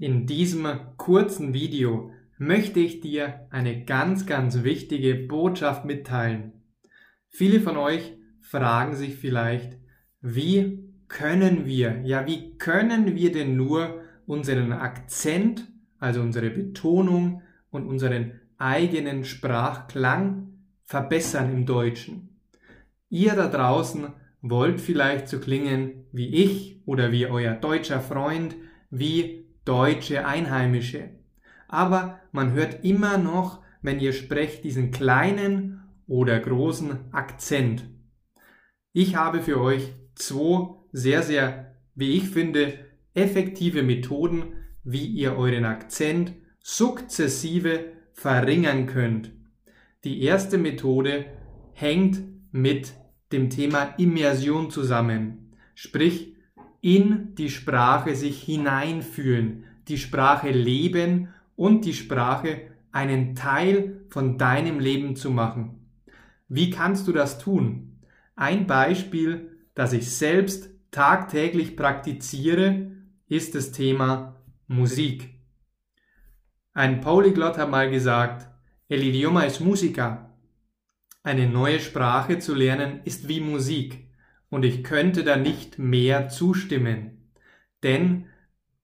In diesem kurzen Video möchte ich dir eine ganz, ganz wichtige Botschaft mitteilen. Viele von euch fragen sich vielleicht, wie können wir, ja, wie können wir denn nur unseren Akzent, also unsere Betonung und unseren eigenen Sprachklang verbessern im Deutschen? Ihr da draußen wollt vielleicht so klingen wie ich oder wie euer deutscher Freund, wie deutsche Einheimische. Aber man hört immer noch, wenn ihr sprecht, diesen kleinen oder großen Akzent. Ich habe für euch zwei sehr, sehr, wie ich finde, effektive Methoden, wie ihr euren Akzent sukzessive verringern könnt. Die erste Methode hängt mit dem Thema Immersion zusammen. Sprich, in die Sprache sich hineinfühlen, die Sprache leben und die Sprache einen Teil von deinem Leben zu machen. Wie kannst du das tun? Ein Beispiel, das ich selbst tagtäglich praktiziere, ist das Thema Musik. Ein Polyglot hat mal gesagt, el idioma es música. Eine neue Sprache zu lernen ist wie Musik und ich könnte da nicht mehr zustimmen. Denn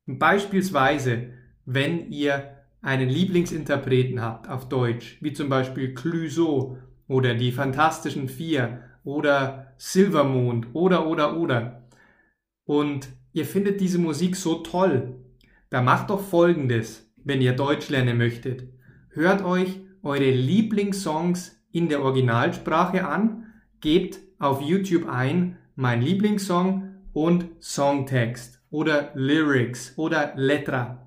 beispielsweise, wenn ihr einen Lieblingsinterpreten habt auf Deutsch, wie zum Beispiel Clouseau oder die Fantastischen Vier oder Silvermond oder oder oder und ihr findet diese Musik so toll, da macht doch Folgendes, wenn ihr Deutsch lernen möchtet. Hört euch eure Lieblingssongs in der Originalsprache an, gebt auf YouTube ein, mein Lieblingssong und Songtext oder Lyrics oder Letra.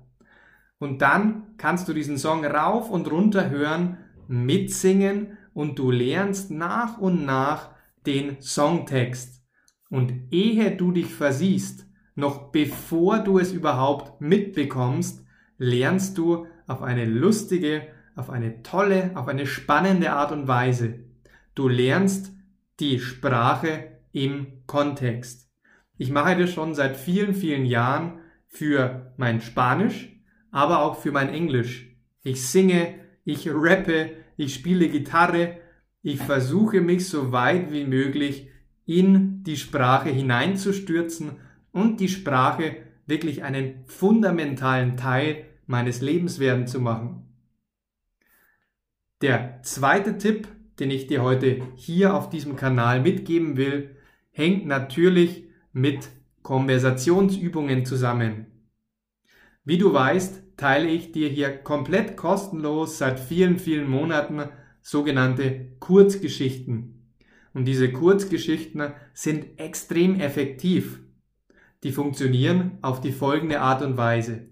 Und dann kannst du diesen Song rauf und runter hören, mitsingen und du lernst nach und nach den Songtext. Und ehe du dich versiehst, noch bevor du es überhaupt mitbekommst, lernst du auf eine lustige, auf eine tolle, auf eine spannende Art und Weise. Du lernst die Sprache im Kontext. Ich mache das schon seit vielen, vielen Jahren für mein Spanisch, aber auch für mein Englisch. Ich singe, ich rappe, ich spiele Gitarre, ich versuche mich so weit wie möglich in die Sprache hineinzustürzen und die Sprache wirklich einen fundamentalen Teil meines Lebens werden zu machen. Der zweite Tipp, den ich dir heute hier auf diesem Kanal mitgeben will, hängt natürlich mit Konversationsübungen zusammen. Wie du weißt, teile ich dir hier komplett kostenlos seit vielen, vielen Monaten sogenannte Kurzgeschichten. Und diese Kurzgeschichten sind extrem effektiv. Die funktionieren auf die folgende Art und Weise.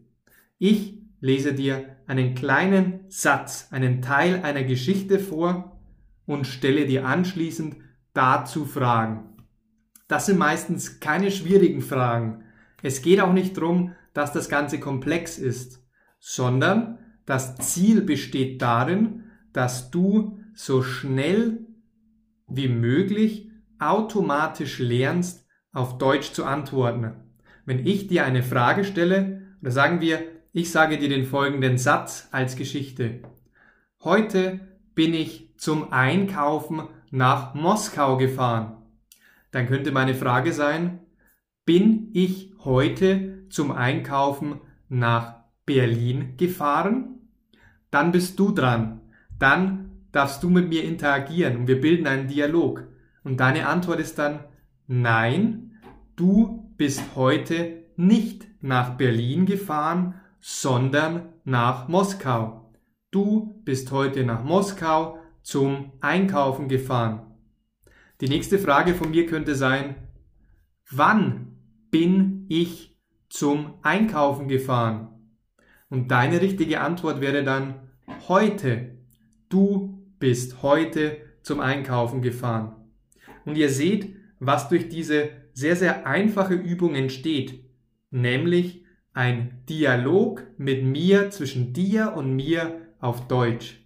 Ich lese dir einen kleinen Satz, einen Teil einer Geschichte vor und stelle dir anschließend dazu Fragen. Das sind meistens keine schwierigen Fragen. Es geht auch nicht darum, dass das Ganze komplex ist, sondern das Ziel besteht darin, dass du so schnell wie möglich automatisch lernst, auf Deutsch zu antworten. Wenn ich dir eine Frage stelle, oder sagen wir, ich sage dir den folgenden Satz als Geschichte. Heute bin ich zum Einkaufen nach Moskau gefahren dann könnte meine Frage sein, bin ich heute zum Einkaufen nach Berlin gefahren? Dann bist du dran. Dann darfst du mit mir interagieren und wir bilden einen Dialog. Und deine Antwort ist dann, nein, du bist heute nicht nach Berlin gefahren, sondern nach Moskau. Du bist heute nach Moskau zum Einkaufen gefahren. Die nächste Frage von mir könnte sein, wann bin ich zum Einkaufen gefahren? Und deine richtige Antwort wäre dann heute. Du bist heute zum Einkaufen gefahren. Und ihr seht, was durch diese sehr, sehr einfache Übung entsteht, nämlich ein Dialog mit mir zwischen dir und mir auf Deutsch.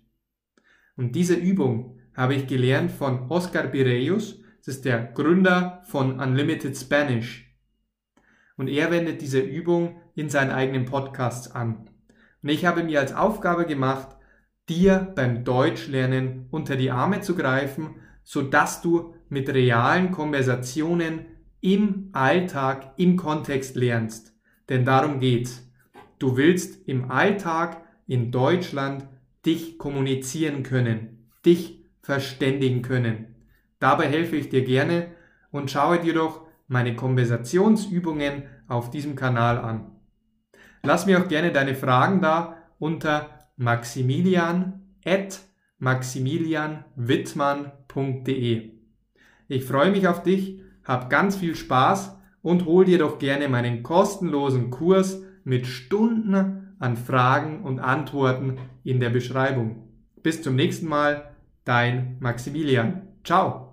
Und diese Übung habe ich gelernt von Oscar Pireus. Das ist der Gründer von Unlimited Spanish. Und er wendet diese Übung in seinen eigenen Podcasts an. Und ich habe mir als Aufgabe gemacht, dir beim Deutschlernen unter die Arme zu greifen, sodass du mit realen Konversationen im Alltag, im Kontext lernst. Denn darum geht's. Du willst im Alltag in Deutschland dich kommunizieren können, dich verständigen können. Dabei helfe ich dir gerne und schaue dir doch meine Konversationsübungen auf diesem Kanal an. Lass mir auch gerne deine Fragen da unter maximilian at maximilianwittmann.de. Ich freue mich auf dich, hab ganz viel Spaß und hol dir doch gerne meinen kostenlosen Kurs mit Stunden an Fragen und Antworten in der Beschreibung. Bis zum nächsten Mal, dein Maximilian. Ciao!